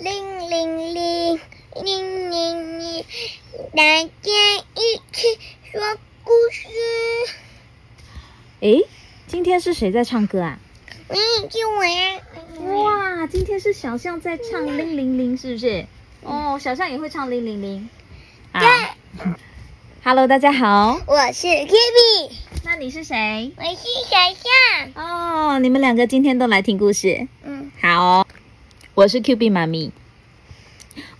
铃铃铃，铃铃铃，大家一起说故事。诶，今天是谁在唱歌啊？嗯，就我呀。哇，今天是小象在唱《铃铃铃》，是不是？哦，小象也会唱《铃铃铃》。对。Hello，大家好，我是 Kimi，那你是谁？我是小象。哦，你们两个今天都来听故事。嗯，好，我是 Q B 妈咪。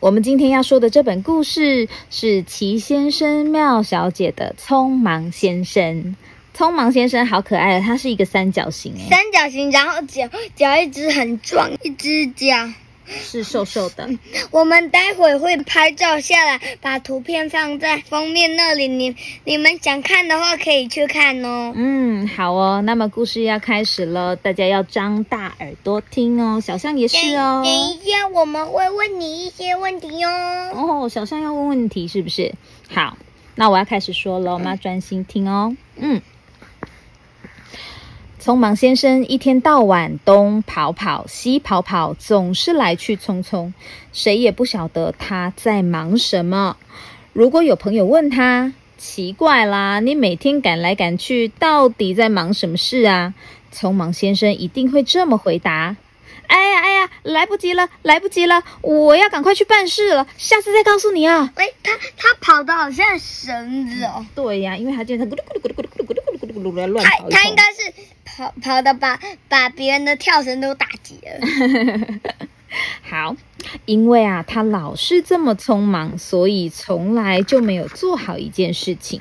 我们今天要说的这本故事是齐先生妙小姐的《匆忙先生》。匆忙先生好可爱哦，他是一个三角形哎，三角形，然后脚脚一只很壮，一只脚。是瘦瘦的。我们待会会拍照下来，把图片放在封面那里。你你们想看的话，可以去看哦。嗯，好哦。那么故事要开始了，大家要张大耳朵听哦。小象也是哦。等一下，我们会问你一些问题哦。哦，小象要问问题是不是？好，那我要开始说了，我们要专心听哦。嗯。匆忙先生一天到晚东跑跑西跑跑，总是来去匆匆，谁也不晓得他在忙什么。如果有朋友问他，奇怪啦，你每天赶来赶去，到底在忙什么事啊？匆忙先生一定会这么回答：“哎呀哎呀，来不及了，来不及了，我要赶快去办事了，下次再告诉你啊。”喂，他他跑的好像绳子哦。对呀、因为他今天他咕噜咕噜咕噜咕噜咕噜咕噜咕噜咕噜咕噜乱他跑他他应该是跑跑的把把别人的跳绳都打结了。好，因为啊，他老是这么匆忙，所以从来就没有做好一件事情。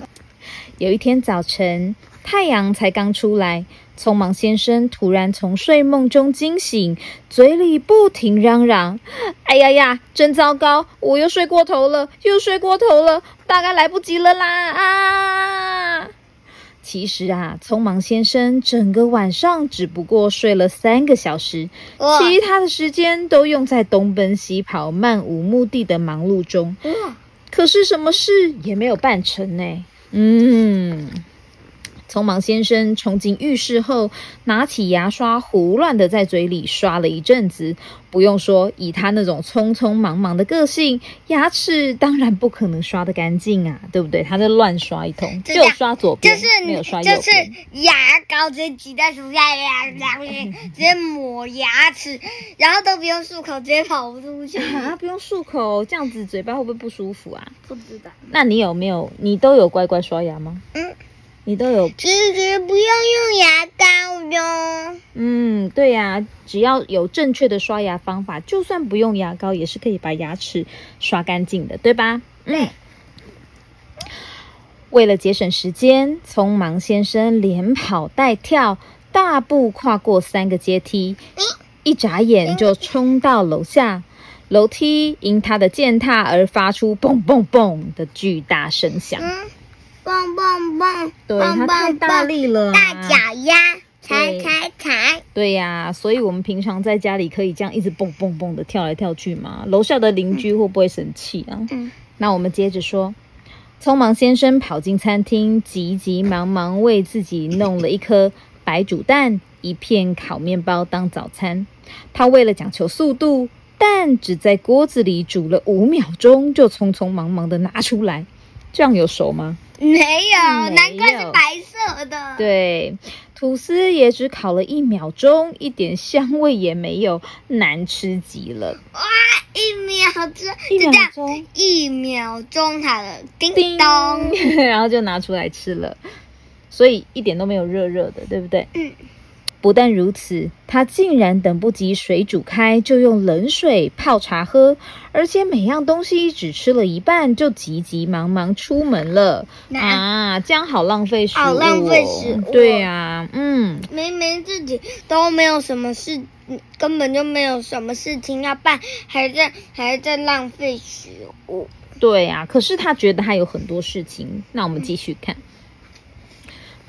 有一天早晨，太阳才刚出来，匆忙先生突然从睡梦中惊醒，嘴里不停嚷嚷：“哎呀呀，真糟糕！我又睡过头了，又睡过头了，大概来不及了啦！”啊！其实啊，匆忙先生整个晚上只不过睡了三个小时，其他的时间都用在东奔西跑、漫无目的的忙碌中。可是什么事也没有办成呢。嗯，匆忙先生冲进浴室后，拿起牙刷胡乱的在嘴里刷了一阵子。不用说，以他那种匆匆忙忙的个性，牙齿当然不可能刷得干净啊，对不对？他在乱刷一通，就刷左边，就是没有刷右就是边。牙膏直接挤在树下，直接抹牙齿，然后都不用漱口，直接跑出去。啊，不用漱口，这样子嘴巴会不会不舒服啊？不知道。那你有没有？你都有乖乖刷牙吗？嗯，你都有其实不用用牙膏哟。嗯，对呀、只要有正确的刷牙方法，就算不用牙膏，也是可以把牙齿刷干净的，对吧？嗯。为了节省时间，匆忙先生连跑带跳，大步跨过三个阶梯，一眨眼就冲到楼下。楼梯因他的践踏而发出嘣嘣嘣的巨大声响。嗯，蹦蹦蹦，对，蹦他太大力了、啊，大脚丫，踩踩踩。对呀、所以我们平常在家里可以这样一直蹦蹦蹦的跳来跳去嘛。楼下的邻居会不会生气啊？嗯，那我们接着说，匆忙先生跑进餐厅，急急忙忙为自己弄了一颗白煮蛋、一片烤面包当早餐。他为了讲求速度，蛋只在锅子里煮了五秒钟，就匆匆忙忙的拿出来。这样有熟吗？没有，没难怪是白色的。，对，吐司也只烤了一秒钟，一点香味也没有，难吃极了。哇，一秒钟，一秒钟，一秒钟，好了，叮叮咚。然后就拿出来吃了，所以一点都没有热热的，对不对？嗯。不但如此，他竟然等不及水煮开，就用冷水泡茶喝，而且每样东西只吃了一半，就急急忙忙出门了。啊，这样好浪费食物、哦，好浪费食物对啊、嗯，明明自己都没有什么事，嗯根本就没有什么事情要办，还在还在浪费食物。对啊、可是他觉得他有很多事情。那我们继续看。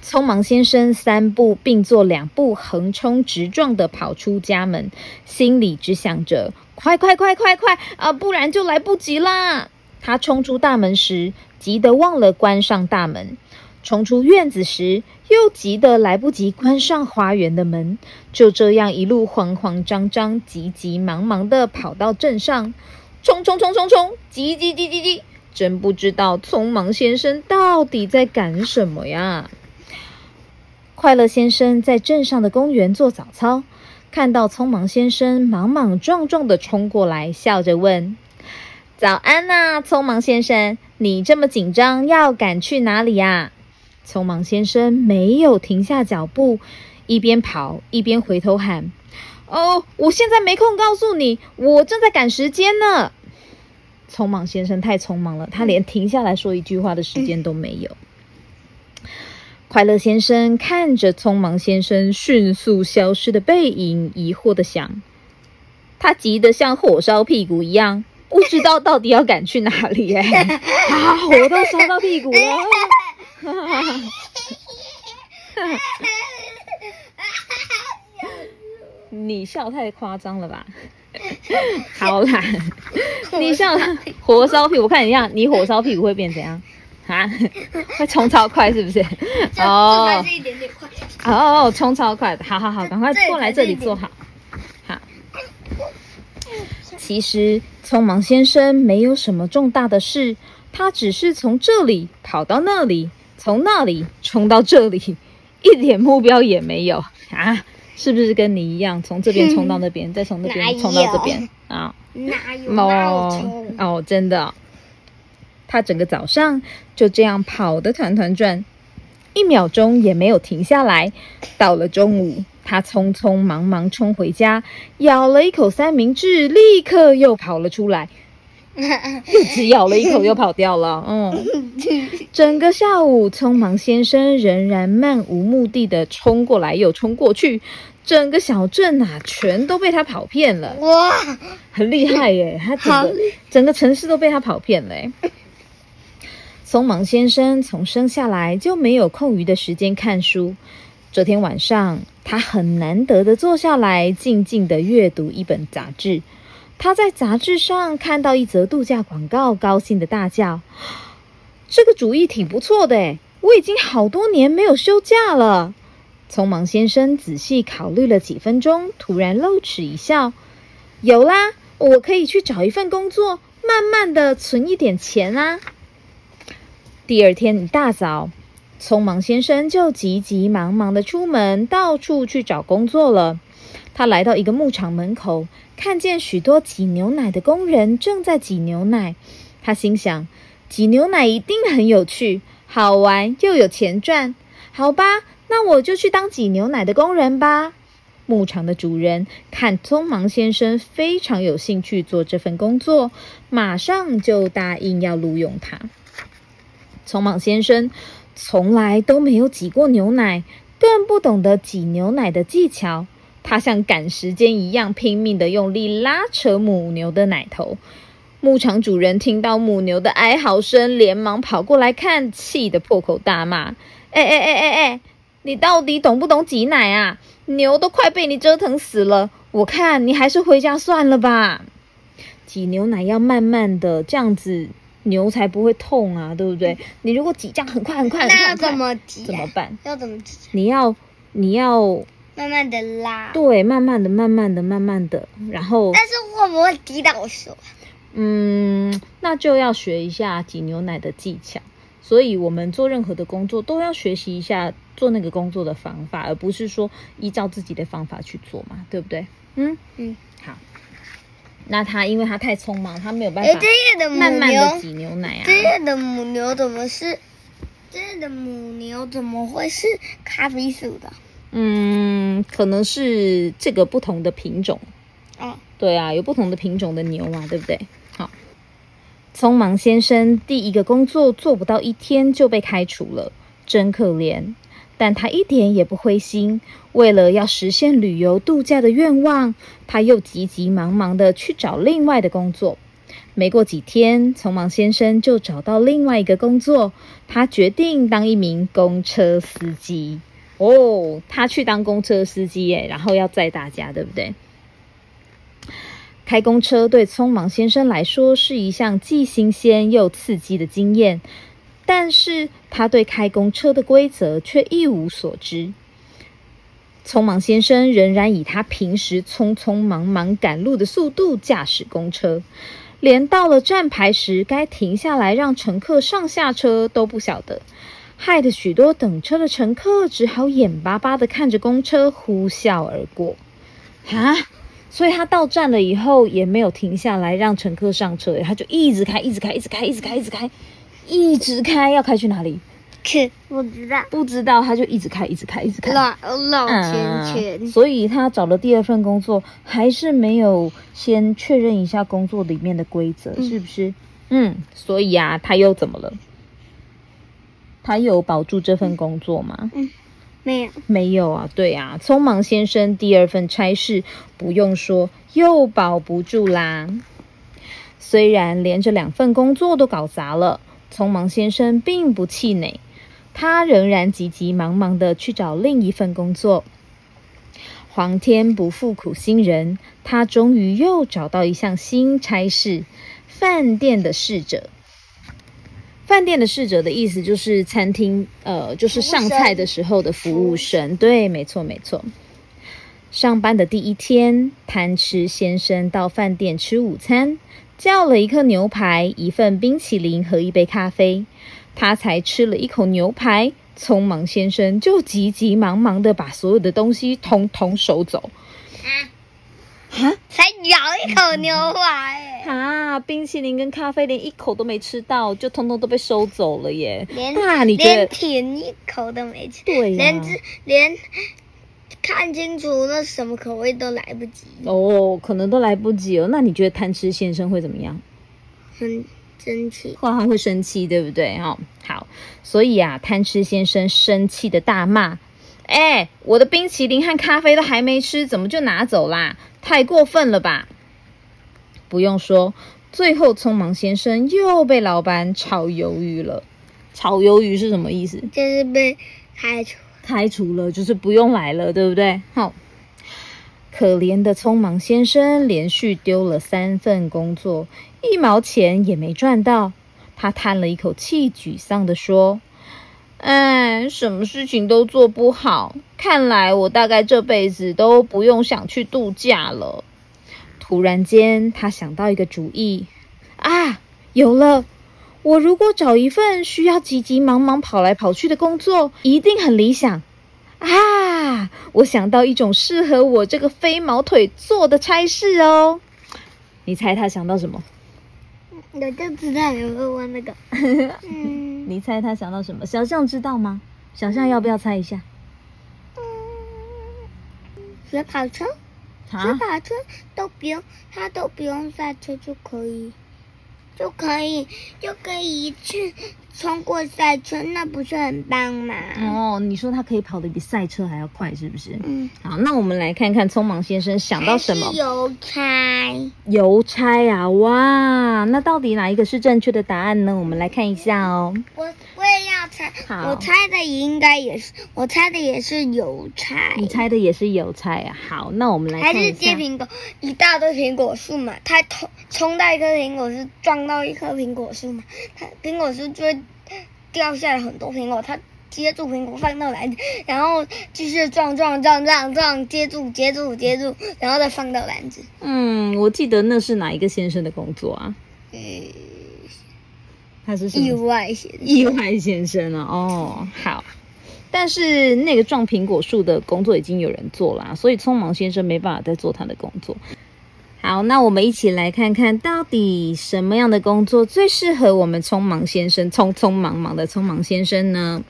匆忙先生三步并作两步，横冲直撞的跑出家门，心里只想着：快快快快快啊，不然就来不及啦！他冲出大门时，急得忘了关上大门。冲出院子时，又急得来不及关上花园的门，就这样一路慌慌张张、急急忙忙的跑到镇上，冲冲冲冲冲，急急急急急，真不知道匆忙先生到底在赶什么呀！快乐先生在镇上的公园做早操，看到匆忙先生莽莽撞撞的冲过来，笑着问：“早安呐，匆忙先生，你这么紧张，要赶去哪里呀？”匆忙先生没有停下脚步，一边跑一边回头喊：“哦，我现在没空告诉你，我正在赶时间呢。”匆忙先生太匆忙了，他连停下来说一句话的时间都没有。快乐先生看着匆忙先生迅速消失的背影，疑惑的想：他急得像火烧屁股一样，不知道到底要赶去哪里。哎，啊，火都烧到屁股了！你笑太夸张了吧？好啦，你笑火烧屁股，我看一下，你火烧屁股会变怎样？啊，会冲超快是不是？哦，一点点快。哦，冲超快的，好好好，赶快过来这里坐好。好。其实匆忙先生没有什么重大的事，他只是从这里跑到那里。从那里冲到这里，一点目标也没有啊！是不是跟你一样，从这边冲到那边，再从那边 冲到这边啊？哪有？哦哦，真的，他整个早上就这样跑得团团转，一秒钟也没有停下来。到了中午，他匆匆忙忙冲回家，咬了一口三明治，立刻又跑了出来。又只咬了一口，又跑掉了。嗯，整个下午，匆忙先生仍然漫无目的的冲过来又冲过去，整个小镇啊，全都被他跑遍了。哇，很厉害耶！他整个整个城市都被他跑遍了。匆忙先生从生下来就没有空余的时间看书。这天晚上，他很难得的坐下来，静静的阅读一本杂志。他在杂志上看到一则度假广告，高兴的大叫：“这个主意挺不错的！我已经好多年没有休假了。”匆忙先生仔细考虑了几分钟，突然露齿一笑：“有啦，我可以去找一份工作，慢慢的存一点钱啊。”第二天一大早，匆忙先生就急急忙忙的出门，到处去找工作了。他来到一个牧场门口。看见许多挤牛奶的工人正在挤牛奶，他心想：挤牛奶一定很有趣、好玩又有钱赚。好吧，那我就去当挤牛奶的工人吧。牧场的主人看匆忙先生非常有兴趣做这份工作，马上就答应要录用他。匆忙先生从来都没有挤过牛奶，更不懂得挤牛奶的技巧。他像赶时间一样拼命的用力拉扯母牛的奶头，牧场主人听到母牛的哀嚎声，连忙跑过来看，气得破口大骂：“哎哎哎哎哎，你到底懂不懂挤奶啊？牛都快被你折腾死了，我看你还是回家算了吧。挤牛奶要慢慢的，这样子牛才不会痛啊，对不对？你如果挤这样很快很快很快，那怎么挤？怎么办？要怎么挤？你要你要。慢慢的拉，对，慢慢的，慢慢的，慢慢的，然后。但是会不会滴到手？嗯，那就要学一下挤牛奶的技巧。所以，我们做任何的工作都要学习一下做那个工作的方法，而不是说依照自己的方法去做嘛，对不对？嗯嗯，好。那他因为他太匆忙，他没有办法慢慢的挤牛奶啊。这样的母牛怎么是？这样的母牛怎么会是咖啡色的？嗯，可能是这个不同的品种。哦，对啊，有不同的品种的牛嘛，对不对？好，匆忙先生第一个工作做不到一天就被开除了，真可怜。但他一点也不灰心，为了要实现旅游度假的愿望，他又急急忙忙的去找另外的工作。没过几天，匆忙先生就找到另外一个工作，他决定当一名公车司机。哦，他去当公车司机耶，然后要载大家，对不对？开公车对匆忙先生来说是一项既新鲜又刺激的经验，但是他对开公车的规则却一无所知。匆忙先生仍然以他平时匆匆忙忙赶路的速度驾驶公车，连到了站牌时该停下来让乘客上下车都不晓得，害得许多等车的乘客只好眼巴巴的看着公车呼啸而过。啊！所以他到站了以后也没有停下来让乘客上车，他就一直开，一直开，一直开，一直开，一直开，一直开，要开去哪里？去不知道，不知道，他就一直开，一直开，一直开。绕绕圈圈。所以他找了第二份工作，还是没有先确认一下工作里面的规则，是不是？嗯，所以啊，他又怎么了？他有保住这份工作吗？嗯，没有。没有啊，对啊，匆忙先生第二份差事不用说，又保不住啦。虽然连着两份工作都搞砸了，匆忙先生并不气馁。他仍然急急忙忙的去找另一份工作。皇天不负苦心人，他终于又找到一项新差事——饭店的侍者。饭店的侍者的意思就是餐厅，呃，就是上菜的时候的服务生。对，没错，没错。上班的第一天，贪吃先生到饭店吃午餐，叫了一克牛排、一份冰淇淋和一杯咖啡。他才吃了一口牛排，匆忙先生就急急忙忙的把所有的东西通通收走。啊！才咬一口牛排，啊！冰淇淋跟咖啡连一口都没吃到，就通通都被收走了耶！连连舔一口都没吃，对连连看清楚那什么口味都来不及。哦，可能都来不及哦。那你觉得贪吃先生会怎么样？很。生气，画画会生气，对不对？哦，好，所以啊，贪吃先生生气的大骂：“哎，我的冰淇淋和咖啡都还没吃，怎么就拿走啦？太过分了吧！”不用说，最后匆忙先生又被老板炒鱿鱼了。炒鱿鱼是什么意思？就是被开除，开除了，就是不用来了，对不对？好。可怜的匆忙先生连续丢了三份工作，一毛钱也没赚到。他叹了一口气，沮丧地说：“哎，什么事情都做不好，看来我大概这辈子都不用想去度假了。”突然间，他想到一个主意：“啊，有了！我如果找一份需要急急忙忙跑来跑去的工作，一定很理想。”啊！我想到一种适合我这个飞毛腿做的差事哦。你猜他想到什么？我就知道你会问那个。嗯，你猜他想到什么？小象知道吗？小象要不要猜一下？嗯，学跑车，学跑车都不用，他都不用赛车就可以。就可以就可以一次冲过赛车，那不是很棒吗？哦，你说他可以跑得比赛车还要快，是不是？嗯。好，那我们来看看匆忙先生想到什么？邮差。邮差啊，哇！那到底哪一个是正确的答案呢？我们来看一下哦。我我也要猜。好。我猜的应该也是，我猜的也是邮差。你猜的也是邮差啊？好，那我们来看一下。还是接苹果，一大堆苹果树嘛，他冲冲到一棵苹果树撞。到一棵苹果树嘛，它苹果树就会掉下来很多苹果，它接住苹果放到篮子，然后继续撞撞撞撞撞，接住接住接住，然后再放到篮子。嗯，我记得那是哪一个先生的工作啊？呃，他是意外先意外先生啊。哦，好，但是那个撞苹果树的工作已经有人做了，所以匆忙先生没办法再做他的工作。好，那我们一起来看看到底什么样的工作最适合我们匆忙先生？匆匆忙忙的匆忙先生呢？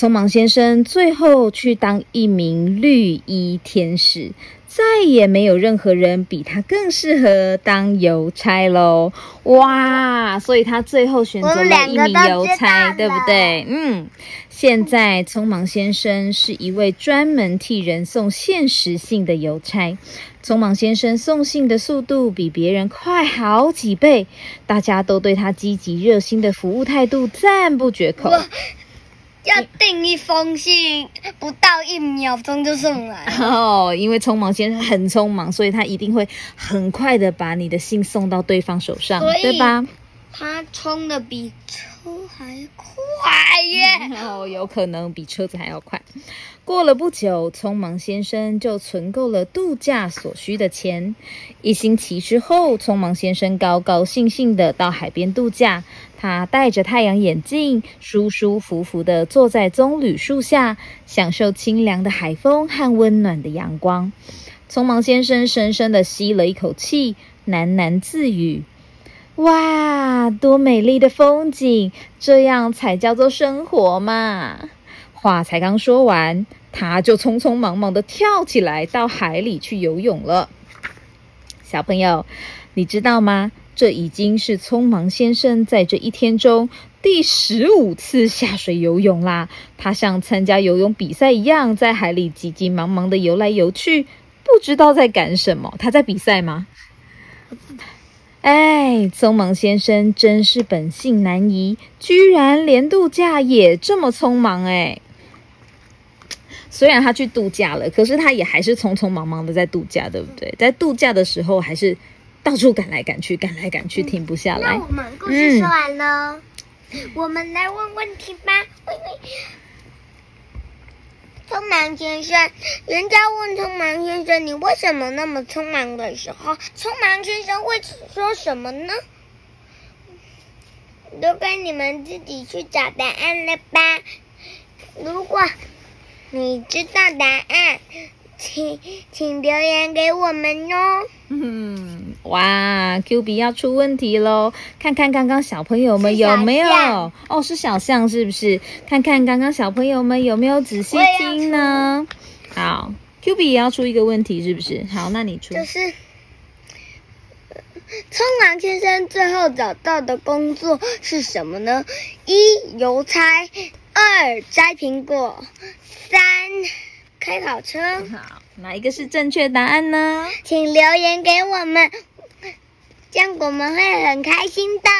匆忙先生最后去当一名绿衣天使，再也没有任何人比他更适合当邮差喽！哇，所以他最后选择了一名邮差，对不对？嗯，现在匆忙先生是一位专门替人送现实性的邮差。匆忙先生送信的速度比别人快好几倍，大家都对他积极热心的服务态度赞不绝口。要订一封信，不到一秒钟就送来。哦，因为匆忙先生很匆忙，所以他一定会很快的把你的信送到对方手上，对吧？他冲的比车还快耶！哦，有可能比车子还要快。过了不久，匆忙先生就存够了度假所需的钱。一星期之后，匆忙先生高高兴兴的到海边度假。他戴着太阳眼镜，舒舒服服的坐在棕榈树下，享受清凉的海风和温暖的阳光。匆忙先生深深的吸了一口气，喃喃自语。哇，多美丽的风景！这样才叫做生活嘛！话才刚说完，他就匆匆忙忙的跳起来，到海里去游泳了。小朋友，你知道吗？这已经是匆忙先生在这一天中第十五次下水游泳啦。他像参加游泳比赛一样，在海里急急忙忙的游来游去，不知道在赶什么。他在比赛吗？哎，匆忙先生真是本性难移，居然连度假也这么匆忙哎！虽然他去度假了，可是他也还是匆匆忙忙的在度假，对不对？在度假的时候，还是到处赶来赶去，赶来赶去，停不下来。那我们故事说完了，我们来问问题吧。匆忙先生，人家问匆忙先生：“你为什么那么匆忙？”的时候，匆忙先生会说什么呢？都该你们自己去找答案了吧。如果你知道答案，请请留言给我们哦。嗯，哇，Q B 要出问题喽！看看刚刚小朋友们有没有？哦，是小象是不是？看看刚刚小朋友们有没有仔细听呢？好，Q B 也要出一个问题是不是？好，那你出。就是，匆忙先生最后找到的工作是什么呢？一邮差，二摘苹果，三开跑车。好。哪一个是正确答案呢？请留言给我们，这样我们会很开心的。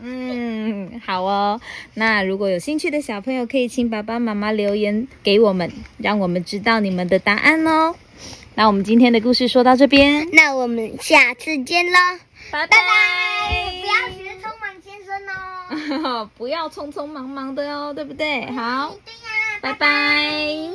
嗯，好哦。那如果有兴趣的小朋友，可以请爸爸妈妈留言给我们，让我们知道你们的答案哦。那我们今天的故事说到这边，那我们下次见喽，拜拜。不要学匆忙先生哦，不要匆匆忙忙的哦，对不对？好，拜拜。